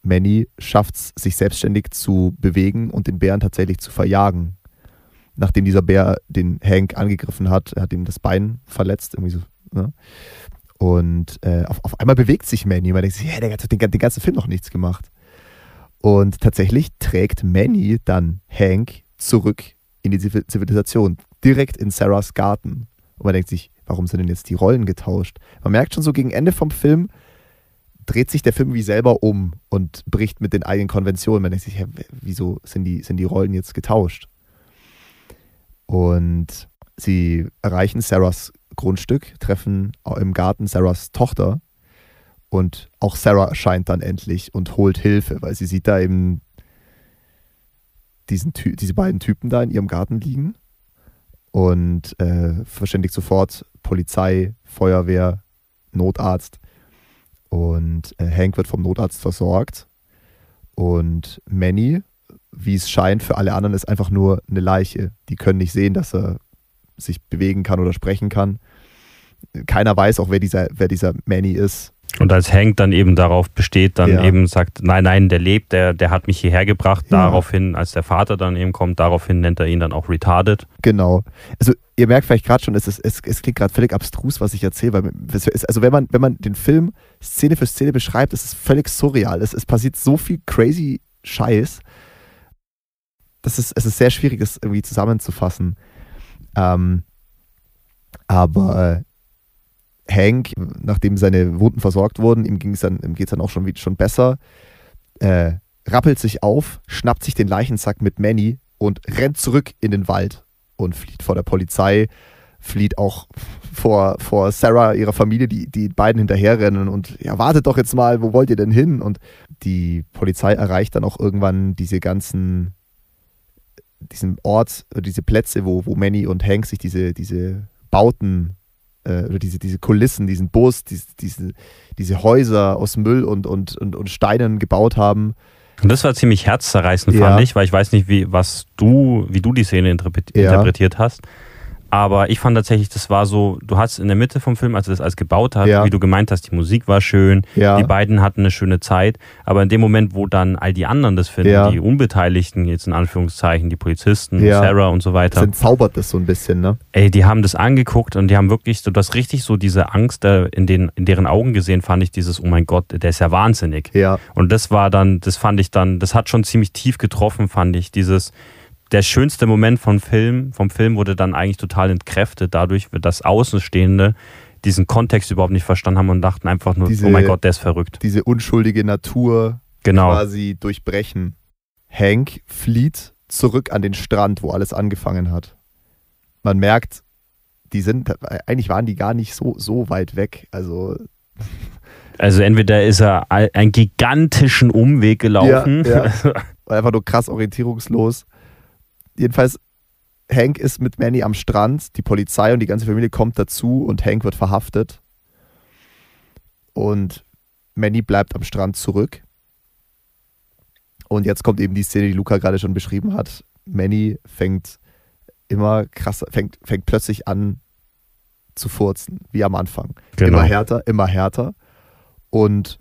Manny schafft es, sich selbstständig zu bewegen und den Bären tatsächlich zu verjagen. Nachdem dieser Bär den Hank angegriffen hat, hat ihm das Bein verletzt, irgendwie so. Ne? Und äh, auf, auf einmal bewegt sich Manny. Man denkt sich, ja, der hat den, den ganzen Film noch nichts gemacht. Und tatsächlich trägt Manny dann Hank zurück in die Zivil- Zivilisation, direkt in Sarahs Garten. Und man denkt sich, warum sind denn jetzt die Rollen getauscht? Man merkt schon so gegen Ende vom Film, dreht sich der Film wie selber um und bricht mit den eigenen Konventionen. Man denkt sich, hä, wieso sind die, sind die Rollen jetzt getauscht? Und sie erreichen Sarahs Grundstück, treffen im Garten Sarahs Tochter und auch Sarah erscheint dann endlich und holt Hilfe, weil sie sieht da eben diesen diese beiden Typen da in ihrem Garten liegen und äh, verständigt sofort Polizei, Feuerwehr, Notarzt und äh, Hank wird vom Notarzt versorgt und Manny, wie es scheint, für alle anderen ist einfach nur eine Leiche. Die können nicht sehen, dass er sich bewegen kann oder sprechen kann. Keiner weiß auch, wer dieser, wer dieser Manny ist. Und als Hank dann eben darauf besteht, dann Ja. eben sagt, nein, nein, der lebt, der, der hat mich hierher gebracht. Ja. Daraufhin, als der Vater dann eben kommt, daraufhin nennt er ihn dann auch retarded. Genau. Also ihr merkt vielleicht gerade schon, es, ist, es, es klingt gerade völlig abstrus, was ich erzähle. Weil es ist, also wenn man, wenn man den Film Szene für Szene beschreibt, ist es völlig surreal. Es, es passiert so viel crazy Scheiß. Das ist, es ist sehr schwierig, das irgendwie zusammenzufassen. Ähm, aber Hank, nachdem seine Wunden versorgt wurden, ihm ging es dann, dann auch schon, schon besser. äh, rappelt sich auf, schnappt sich den Leichensack mit Manny und rennt zurück in den Wald und flieht vor der Polizei, flieht auch vor, vor Sarah, ihrer Familie, die, die beiden hinterherrennen und ja, wartet doch jetzt mal, wo wollt ihr denn hin? Und die Polizei erreicht dann auch irgendwann diese ganzen, diesen Ort, diese Plätze, wo, wo Manny und Hank sich diese, diese Bauten äh, oder diese, diese Kulissen, diesen Bus, diese, diese, diese Häuser aus Müll und, und, und, und Steinen gebaut haben. Und das war ziemlich herzzerreißend, Ja. fand ich, weil ich weiß nicht, wie, was du, wie du die Szene interpret Ja. interpretiert hast. Aber ich fand tatsächlich, das war so, du hast in der Mitte vom Film, als er das alles gebaut hat, Ja. wie du gemeint hast, die Musik war schön, Ja. die beiden hatten eine schöne Zeit, aber in dem Moment, wo dann all die anderen das finden, Ja. die Unbeteiligten, jetzt in Anführungszeichen, die Polizisten. Sarah und so weiter, Das entzaubert das so ein bisschen, ne? ey, die haben das angeguckt und die haben wirklich so, du hast richtig so diese Angst da in, den, in deren Augen gesehen, fand ich dieses, oh mein Gott, der ist ja wahnsinnig. Ja. Und das war dann, das fand ich dann, das hat schon ziemlich tief getroffen, fand ich. Dieses, der schönste Moment vom Film, vom Film wurde dann eigentlich total entkräftet, dadurch, dass Außenstehende diesen Kontext überhaupt nicht verstanden haben und dachten einfach nur, Diese- oh mein Gott, der ist verrückt. Diese unschuldige Natur Genau. quasi durchbrechen. Hank flieht zurück an den Strand, wo alles angefangen hat. Man merkt, die sind, eigentlich waren die gar nicht so, so weit weg. Also, Also entweder ist er ein- einen gigantischen Umweg gelaufen. Ja, einfach nur krass orientierungslos. Jedenfalls, Hank ist mit Manny am Strand, die Polizei und die ganze Familie kommt dazu und Hank wird verhaftet. Und Manny bleibt am Strand zurück. Und jetzt kommt eben die Szene, die Luca gerade schon beschrieben hat. Manny fängt immer krasser, fängt, fängt plötzlich an zu furzen, wie am Anfang. Genau. Immer härter, immer härter. Und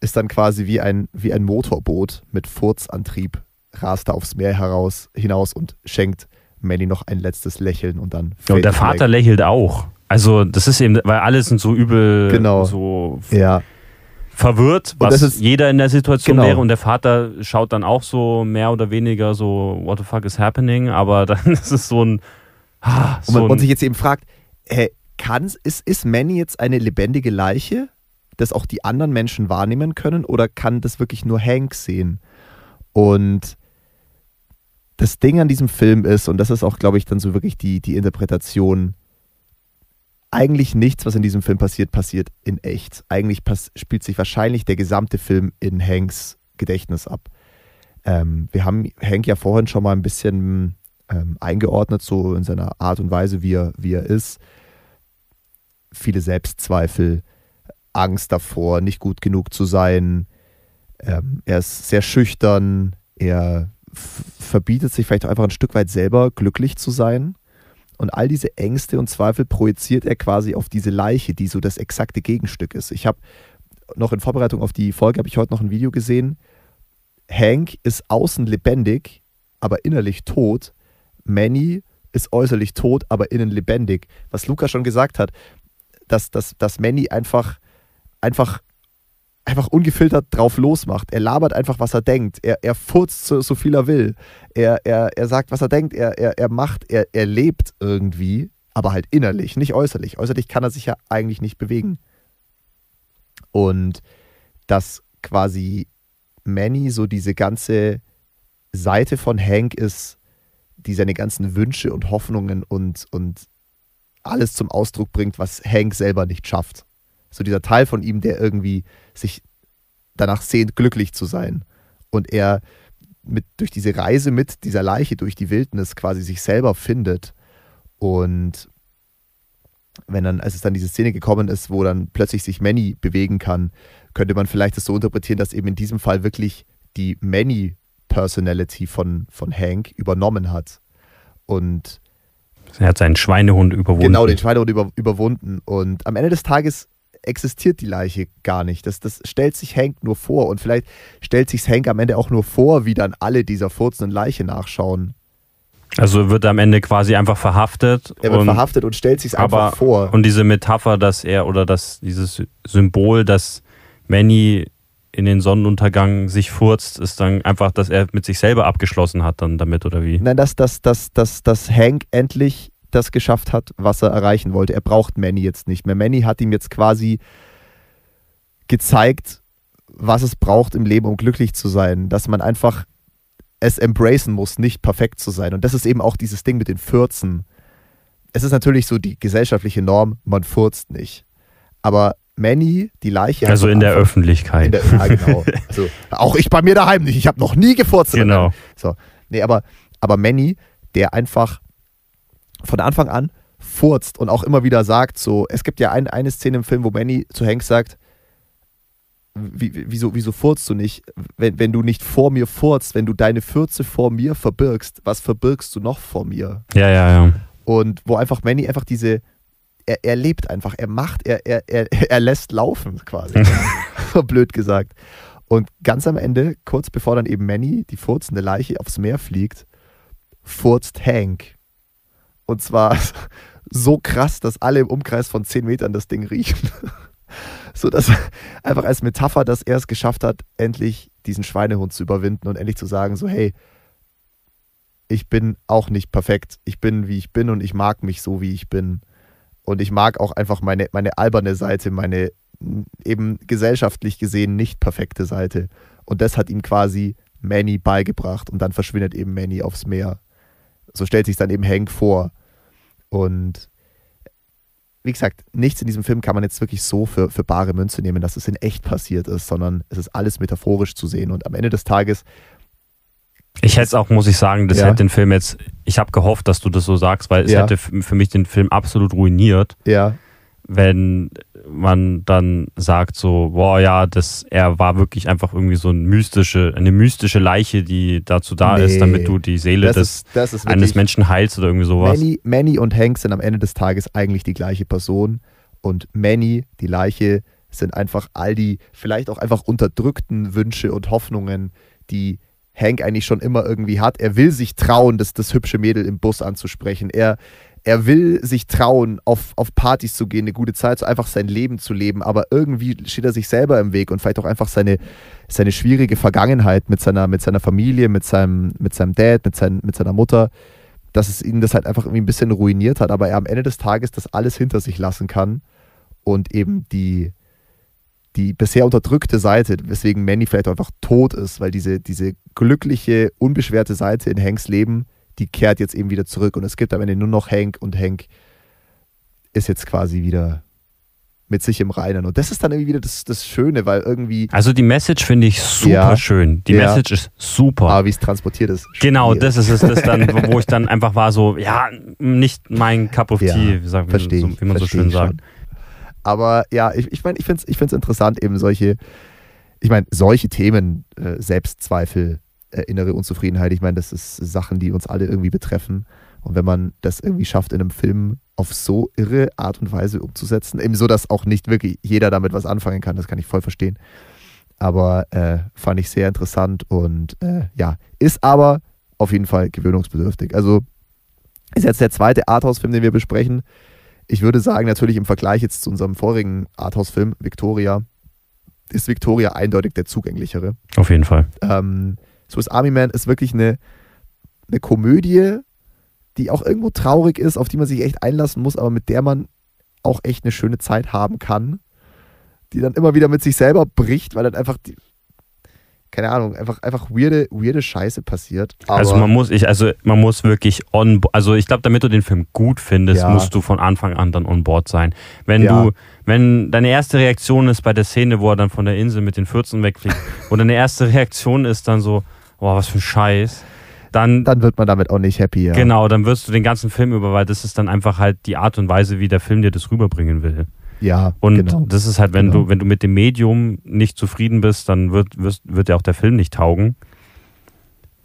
ist dann quasi wie ein, wie ein Motorboot mit Furzantrieb, rast er aufs Meer heraus, hinaus und schenkt Manny noch ein letztes Lächeln und dann Und der Vater weg. lächelt auch. Also das ist eben, weil alle sind so übel Genau. so Ja, verwirrt, Und was das ist- jeder in der Situation Genau. wäre. Und der Vater schaut dann auch so mehr oder weniger so, what the fuck is happening? Aber dann ist es so ein. Ah, und so man, man ein sich jetzt eben fragt, hä, kann's, ist, ist Manny jetzt eine lebendige Leiche, das auch die anderen Menschen wahrnehmen können oder kann das wirklich nur Hank sehen? Und das Ding an diesem Film ist, und das ist auch, glaube ich, dann so wirklich die, die Interpretation, eigentlich nichts, was in diesem Film passiert, passiert in echt. Eigentlich spielt sich wahrscheinlich der gesamte Film in Hanks Gedächtnis ab. Ähm, wir haben Hank ja vorhin schon mal ein bisschen ähm, eingeordnet, so in seiner Art und Weise, wie er, wie er ist. Viele Selbstzweifel, Angst davor, nicht gut genug zu sein. Ähm, er ist sehr schüchtern. Er verbietet sich vielleicht auch einfach ein Stück weit selber glücklich zu sein. Und all diese Ängste und Zweifel projiziert er quasi auf diese Leiche, die so das exakte Gegenstück ist. Ich habe noch in Vorbereitung auf die Folge, habe ich heute noch ein Video gesehen. Hank ist außen lebendig, aber innerlich tot. Manny ist äußerlich tot, aber innen lebendig. Was Luca schon gesagt hat, dass, dass, dass Manny einfach, einfach, einfach ungefiltert drauf losmacht. Er labert einfach, was er denkt. Er, er furzt so, so viel er will. Er, er, er sagt, was er denkt. Er, er, er macht, er, er lebt irgendwie, aber halt innerlich, nicht äußerlich. Äußerlich kann er sich ja eigentlich nicht bewegen. Und dass quasi Manny so diese ganze Seite von Hank ist, die seine ganzen Wünsche und Hoffnungen und, und alles zum Ausdruck bringt, was Hank selber nicht schafft. So dieser Teil von ihm, der irgendwie sich danach sehnt, glücklich zu sein. Und er mit, durch diese Reise mit dieser Leiche durch die Wildnis quasi sich selber findet. Und wenn dann, als es dann diese Szene gekommen ist, wo dann plötzlich sich Manny bewegen kann, könnte man vielleicht das so interpretieren, dass eben in diesem Fall wirklich die Manny-Personality von, von Hank übernommen hat. Und Er hat seinen Schweinehund überwunden. genau den Schweinehund über, überwunden. Und am Ende des Tages existiert die Leiche gar nicht. Das, das stellt sich Hank nur vor. Und vielleicht stellt sich Hank am Ende auch nur vor, wie dann alle dieser furzenden Leiche nachschauen. Also wird er am Ende quasi einfach verhaftet. Er wird und, verhaftet und stellt sich einfach vor. Und diese Metapher, dass er oder dass dieses Symbol, dass Manny in den Sonnenuntergang sich furzt, ist dann einfach, dass er mit sich selber abgeschlossen hat dann damit oder wie? Nein, dass, dass, dass, dass, dass Hank endlich das geschafft hat, was er erreichen wollte. Er braucht Manny jetzt nicht mehr. Manny hat ihm jetzt quasi gezeigt, was es braucht im Leben, um glücklich zu sein. Dass man einfach es embracen muss, nicht perfekt zu sein. Und das ist eben auch dieses Ding mit den Fürzen. Es ist natürlich so die gesellschaftliche Norm, man furzt nicht. Aber Manny, die Leiche. Also in der einfach- Öffentlichkeit. in der, ja, genau. Also, auch ich bei mir daheim nicht. Ich habe noch nie gefurzt. Genau. So. Nee, aber, aber Manny, der einfach von Anfang an furzt und auch immer wieder sagt, so, es gibt ja ein, eine Szene im Film, wo Manny zu Hank sagt, wie, wie- wieso, wieso furzt du nicht? Wenn, wenn du nicht vor mir furzt, wenn du deine Fürze vor mir verbirgst, was verbirgst du noch vor mir? Ja, ja, ja. Und wo einfach Manny einfach diese, er, er lebt einfach, er macht, er, er, er, er lässt laufen quasi. blöd gesagt. Und ganz am Ende, kurz bevor dann eben Manny, die furzende Leiche, aufs Meer fliegt, furzt Hank. Und zwar so krass, dass alle im Umkreis von 10 Metern das Ding riechen. so dass einfach als Metapher, dass er es geschafft hat, endlich diesen Schweinehund zu überwinden und endlich zu sagen, so hey, ich bin auch nicht perfekt. Ich bin, wie ich bin und ich mag mich so, wie ich bin. Und ich mag auch einfach meine, meine alberne Seite, meine eben gesellschaftlich gesehen nicht perfekte Seite. Und das hat ihm quasi Manny beigebracht und dann verschwindet eben Manny aufs Meer. So stellt sich dann eben Hank vor. Und wie gesagt, nichts in diesem Film kann man jetzt wirklich so für, für bare Münze nehmen, dass es in echt passiert ist, sondern es ist alles metaphorisch zu sehen. Und am Ende des Tages, Ich hätte es auch, muss ich sagen, das Ja. hätte den Film jetzt, ich habe gehofft, dass du das so sagst, weil es Ja. hätte für mich den Film absolut ruiniert, ja, wenn man dann sagt so, boah ja, das, er war wirklich einfach irgendwie so ein mystische, eine mystische Leiche, die dazu da Nee. ist, damit du die Seele des, ist, ist eines wirklich, Menschen heilst oder irgendwie sowas. Manny, Manny und Hank sind am Ende des Tages eigentlich die gleiche Person. Und Manny, die Leiche, sind einfach all die vielleicht auch einfach unterdrückten Wünsche und Hoffnungen, die Hank eigentlich schon immer irgendwie hat. Er will sich trauen, das, das hübsche Mädel im Bus anzusprechen. Er, er will sich trauen, auf, auf Partys zu gehen, eine gute Zeit, so einfach sein Leben zu leben. Aber irgendwie steht er sich selber im Weg und vielleicht auch einfach seine, seine schwierige Vergangenheit mit seiner, mit seiner Familie, mit seinem, mit seinem Dad, mit, sein, mit seiner Mutter dass es ihn das halt einfach irgendwie ein bisschen ruiniert hat, aber er am Ende des Tages das alles hinter sich lassen kann und eben die, die bisher unterdrückte Seite, weswegen Manny vielleicht auch einfach tot ist, weil diese, diese glückliche, unbeschwerte Seite in Hanks Leben, die kehrt jetzt eben wieder zurück und es gibt am Ende nur noch Hank und Hank ist jetzt quasi wieder mit sich im Reinen und das ist dann irgendwie wieder das, das Schöne, weil irgendwie, Also die Message finde ich super Ja. schön. Die Ja. Message ist super. aber wie es transportiert ist. Genau, schwierig. das ist es, das dann, wo ich dann einfach war so, ja, nicht mein Cup of Ja, Tea, wie, sagt, wie, so, wie man so schön sagt. schon. Aber ja, ich, ich meine, ich finde es ich find's interessant, eben solche, ich meine, solche Themen, äh, Selbstzweifel, innere Unzufriedenheit, ich meine, das ist Sachen, die uns alle irgendwie betreffen. Und wenn man das irgendwie schafft, in einem Film auf so irre Art und Weise umzusetzen, eben so, dass auch nicht wirklich jeder damit was anfangen kann, das kann ich voll verstehen. Aber äh, fand ich sehr interessant und äh, ja, ist aber auf jeden Fall gewöhnungsbedürftig. Also ist jetzt der zweite Arthouse-Film, den wir besprechen. Ich würde sagen, natürlich im Vergleich jetzt zu unserem vorigen Arthouse-Film, Victoria, ist Victoria eindeutig der zugänglichere. Auf jeden Fall. Ähm, Swiss Army Man ist wirklich eine, eine Komödie, die auch irgendwo traurig ist, auf die man sich echt einlassen muss, aber mit der man auch echt eine schöne Zeit haben kann, die dann immer wieder mit sich selber bricht, weil dann einfach die, keine Ahnung, einfach, einfach weirde, weirde Scheiße passiert. Aber also man muss, ich, also man muss wirklich on, also ich glaube, damit du den Film gut findest, Ja. musst du von Anfang an dann on board sein. Wenn Ja. du, wenn deine erste Reaktion ist bei der Szene, wo er dann von der Insel mit den 14 wegfliegt, wo deine erste Reaktion ist dann so, boah, was für ein Scheiß, dann, dann wird man damit auch nicht happy. Ja. genau, dann wirst du den ganzen Film über, weil das ist dann einfach halt die Art und Weise, wie der Film dir das rüberbringen will. Ja, Und genau. das ist halt, wenn Genau. du, wenn du mit dem Medium nicht zufrieden bist, dann wird, wirst, wird dir auch der Film nicht taugen.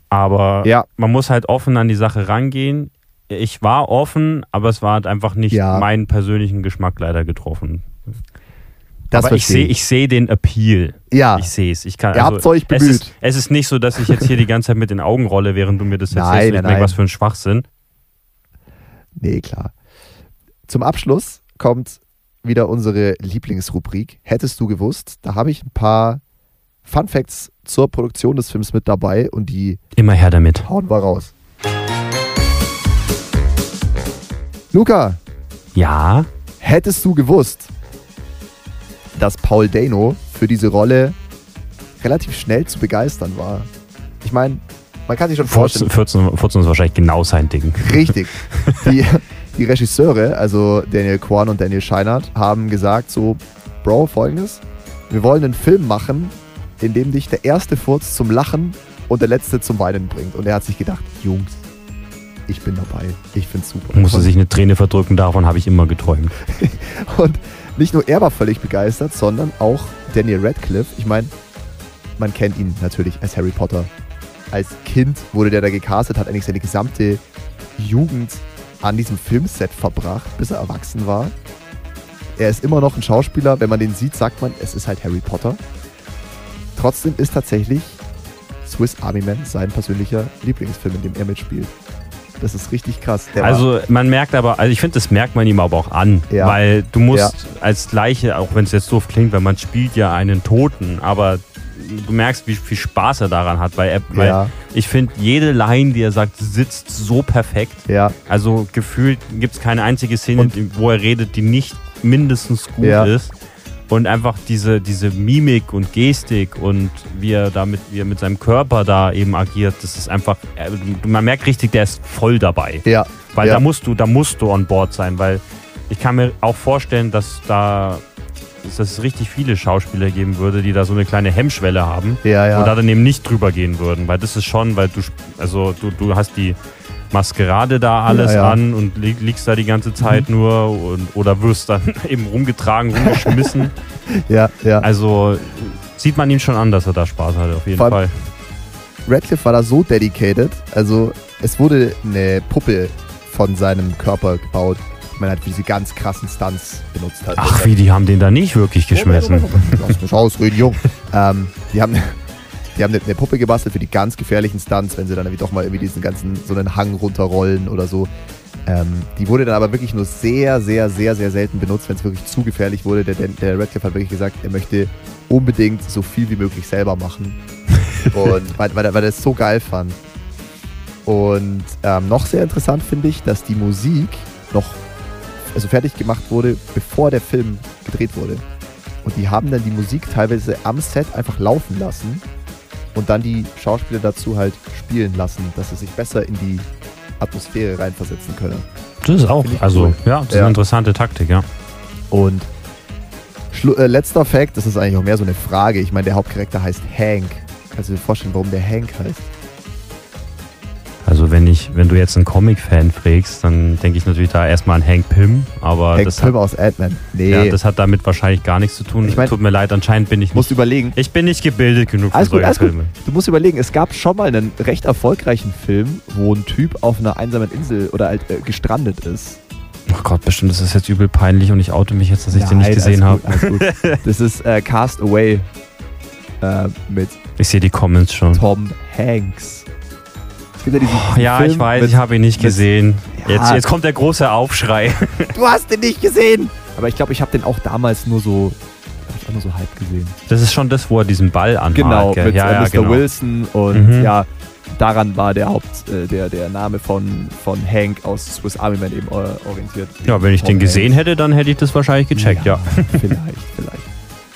Aber Ja. man muss halt offen an die Sache rangehen. Ich war offen, aber es war halt einfach nicht Ja. meinen persönlichen Geschmack leider getroffen. Das aber ich sehe ich seh den Appeal. Ja, Ich sehe es. Ich kann, Ihr also, habt's euch es bemüht. ist, es ist nicht so, dass ich jetzt hier die ganze Zeit mit den Augen rolle, während du mir das Nein, erzählst. und ich nein, merke, nein. was für ein Schwachsinn. nee, klar. Zum Abschluss kommt wieder unsere Lieblingsrubrik. Hättest du gewusst? Da habe ich ein paar Fun Facts zur Produktion des Films mit dabei und die Immer her damit. hauen wir raus. Luca, Ja, hättest du gewusst, dass Paul Dano für diese Rolle relativ schnell zu begeistern war. Ich meine, man kann sich schon vorstellen. Furzen, Furzen ist wahrscheinlich genau sein Ding. Richtig. Die, die Regisseure, also Daniel Kwan und Daniel Scheinert, haben gesagt so, Bro, folgendes, wir wollen einen Film machen, in dem dich der erste Furz zum Lachen und der letzte zum Weinen bringt. Und er hat sich gedacht, Jungs, ich bin dabei. Ich find's super. Musste sich eine Träne verdrücken, davon habe ich immer geträumt. Und nicht nur er war völlig begeistert, sondern auch Daniel Radcliffe. Ich meine, man kennt ihn natürlich als Harry Potter. Als Kind wurde der da gecastet, hat eigentlich seine gesamte Jugend an diesem Filmset verbracht, bis er erwachsen war. Er ist immer noch ein Schauspieler. Wenn man den sieht, sagt man, es ist halt Harry Potter. Trotzdem ist tatsächlich Swiss Army Man sein persönlicher Lieblingsfilm, in dem er mitspielt. Das ist richtig krass. Der Also man merkt aber, also ich finde, das merkt man ihm aber auch an, Ja. weil du musst Ja. als Gleiche, auch wenn es jetzt doof klingt, weil man spielt ja einen Toten, aber du merkst, wie viel Spaß er daran hat, weil, er, weil ja, ich finde, jede Line, die er sagt, sitzt so perfekt. ja, Also gefühlt gibt es keine einzige Szene, Und- wo er redet, die nicht mindestens gut Ja. ist. Und einfach diese, diese Mimik und Gestik und wie er damit, wie er mit seinem Körper da eben agiert, das ist einfach, äh, man merkt richtig, der ist voll dabei. ja. Weil ja. da musst du, da musst du on board sein, weil ich kann mir auch vorstellen, dass da dass es richtig viele Schauspieler geben würde, die da so eine kleine Hemmschwelle haben Ja, ja. und da dann eben nicht drüber gehen würden, weil das ist schon, weil du also du, du hast die Maskerade da alles Ja, ja. an und li liegst da die ganze Zeit nur und, oder wirst dann eben rumgetragen, rumgeschmissen. ja, ja. also sieht man ihm schon an, dass er da Spaß hatte, auf jeden Vor Fall. Radcliffe war da so dedicated. Also es wurde eine Puppe von seinem Körper gebaut. Man hat diese ganz krassen Stunts benutzt hat. Ach, wie, die haben den da nicht wirklich geschmissen. Lass mich ausreden, Jung. ähm, die haben, die haben eine, eine Puppe gebastelt für die ganz gefährlichen Stunts, wenn sie dann irgendwie doch mal irgendwie diesen ganzen, so einen Hang runterrollen oder so. Ähm, die wurde dann aber wirklich nur sehr, sehr, sehr, sehr selten benutzt, wenn es wirklich zu gefährlich wurde. Der, der, Radcliffe hat wirklich gesagt, er möchte unbedingt so viel wie möglich selber machen. Und weil, weil, er- weil er es so geil fand. Und ähm, noch sehr interessant finde ich, dass die Musik noch also fertig gemacht wurde, bevor der Film gedreht wurde. Und die haben dann die Musik teilweise am Set einfach laufen lassen und dann die Schauspieler dazu halt spielen lassen, dass sie sich besser in die Atmosphäre reinversetzen können. Das ist auch, also cool. ja, das ist Ja. eine interessante Taktik, ja. Und Schlu äh, letzter Fact, das ist eigentlich auch mehr so eine Frage. Ich meine, der Hauptcharakter heißt Hank. Kannst du dir vorstellen, warum der Hank heißt? Also wenn ich, wenn du jetzt einen Comic-Fan fragst, dann denke ich natürlich da erstmal an Hank Pym, aber Hank das Pym hat, aus Ant-Man. Nee, ja, das hat damit wahrscheinlich gar nichts zu tun. Ich mein- Tut mir leid, anscheinend bin ich musst nicht. überlegen. Ich bin nicht gebildet genug für Alles gut, solche alles gut. Filme. Du musst überlegen, es gab schon mal einen recht erfolgreichen Film, wo ein Typ auf einer einsamen Insel oder halt äh, gestrandet ist. Oh Gott, bestimmt ist das jetzt übel peinlich und ich oute mich jetzt, dass ich den Nein, nicht gesehen habe. Das ist äh, Cast Away äh, mit Ich sehe die Comments schon. Tom Hanks. Gibt ja diesen Oh, ja, Film ich weiß, mit- ich habe ihn nicht gesehen. Ja. Jetzt, jetzt kommt der große Aufschrei. Du hast den nicht gesehen! Aber ich glaube, ich habe den auch damals nur so, ich auch nur so halb gesehen. Das ist schon das, wo er diesen Ball anmalt. Genau, gell? mit ja, äh, ja, Mr. genau. Wilson und Mhm. ja, daran war der Haupt, äh, der, der Name von, von Hank aus Swiss Army Man eben äh, orientiert. Ja, wenn ich den gesehen Hanks. hätte, dann hätte ich das wahrscheinlich gecheckt, ja. vielleicht, vielleicht.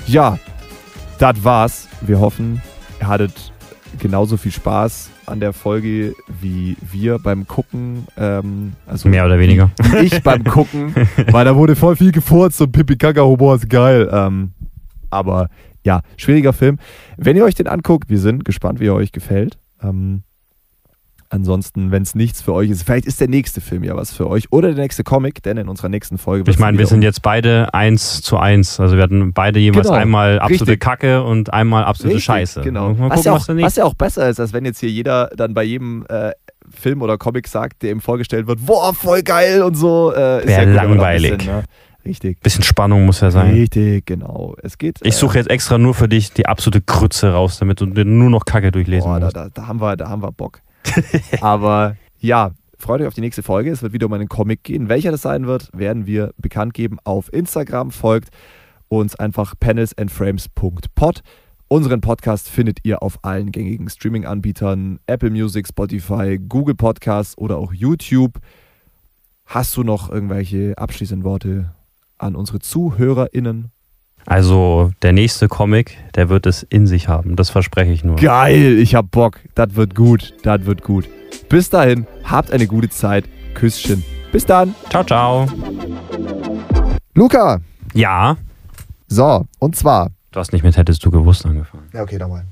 Ja, das war's. Wir hoffen, ihr hattet genauso viel Spaß an der Folge wie wir beim Gucken. Ähm, also Mehr oder weniger. ich beim Gucken, weil da wurde voll viel gefurzt und Pipi Kaka Humor ist geil. Ähm, aber ja, schwieriger Film. Wenn ihr euch den anguckt, wir sind gespannt, wie er euch gefällt. Ähm, ansonsten, wenn es nichts für euch ist, vielleicht ist der nächste Film ja was für euch oder der nächste Comic, denn in unserer nächsten Folge Ich meine, wir sind jetzt beide eins zu eins. Also wir hatten beide jeweils Genau, einmal absolute richtig. Kacke und einmal absolute Richtig, Scheiße. Genau. Mal was, gucken, ja was auch, was nächste. ja auch besser ist, als wenn jetzt hier jeder dann bei jedem äh, Film oder Comic sagt, der ihm vorgestellt wird, boah, voll geil und so. Äh, ist ja langweilig. Bisschen, ne? Richtig. Bisschen Spannung muss ja sein. Richtig, genau. Es geht. Ich suche jetzt extra nur für dich die absolute Krütze raus, damit du nur noch Kacke durchlesen Boah, da, musst. da, da, haben wir, da haben wir Bock. Aber ja, freut euch auf die nächste Folge. Es wird wieder um einen Comic gehen. Welcher das sein wird, werden wir bekannt geben auf Instagram. Folgt uns einfach panelsandframes.pod. Unseren Podcast findet ihr auf allen gängigen Streaming-Anbietern, Apple Music, Spotify, Google Podcasts oder auch YouTube. Hast du noch irgendwelche abschließenden Worte an unsere ZuhörerInnen? Also der nächste Comic, der wird es in sich haben. Das verspreche ich nur. Geil, ich hab Bock. Das wird gut. Das wird gut. Bis dahin, habt eine gute Zeit. Küsschen. Bis dann. Ciao, ciao. Luca. Ja. So, und zwar. Du hast nicht mit hättest du gewusst angefangen. Ja, okay, nochmal.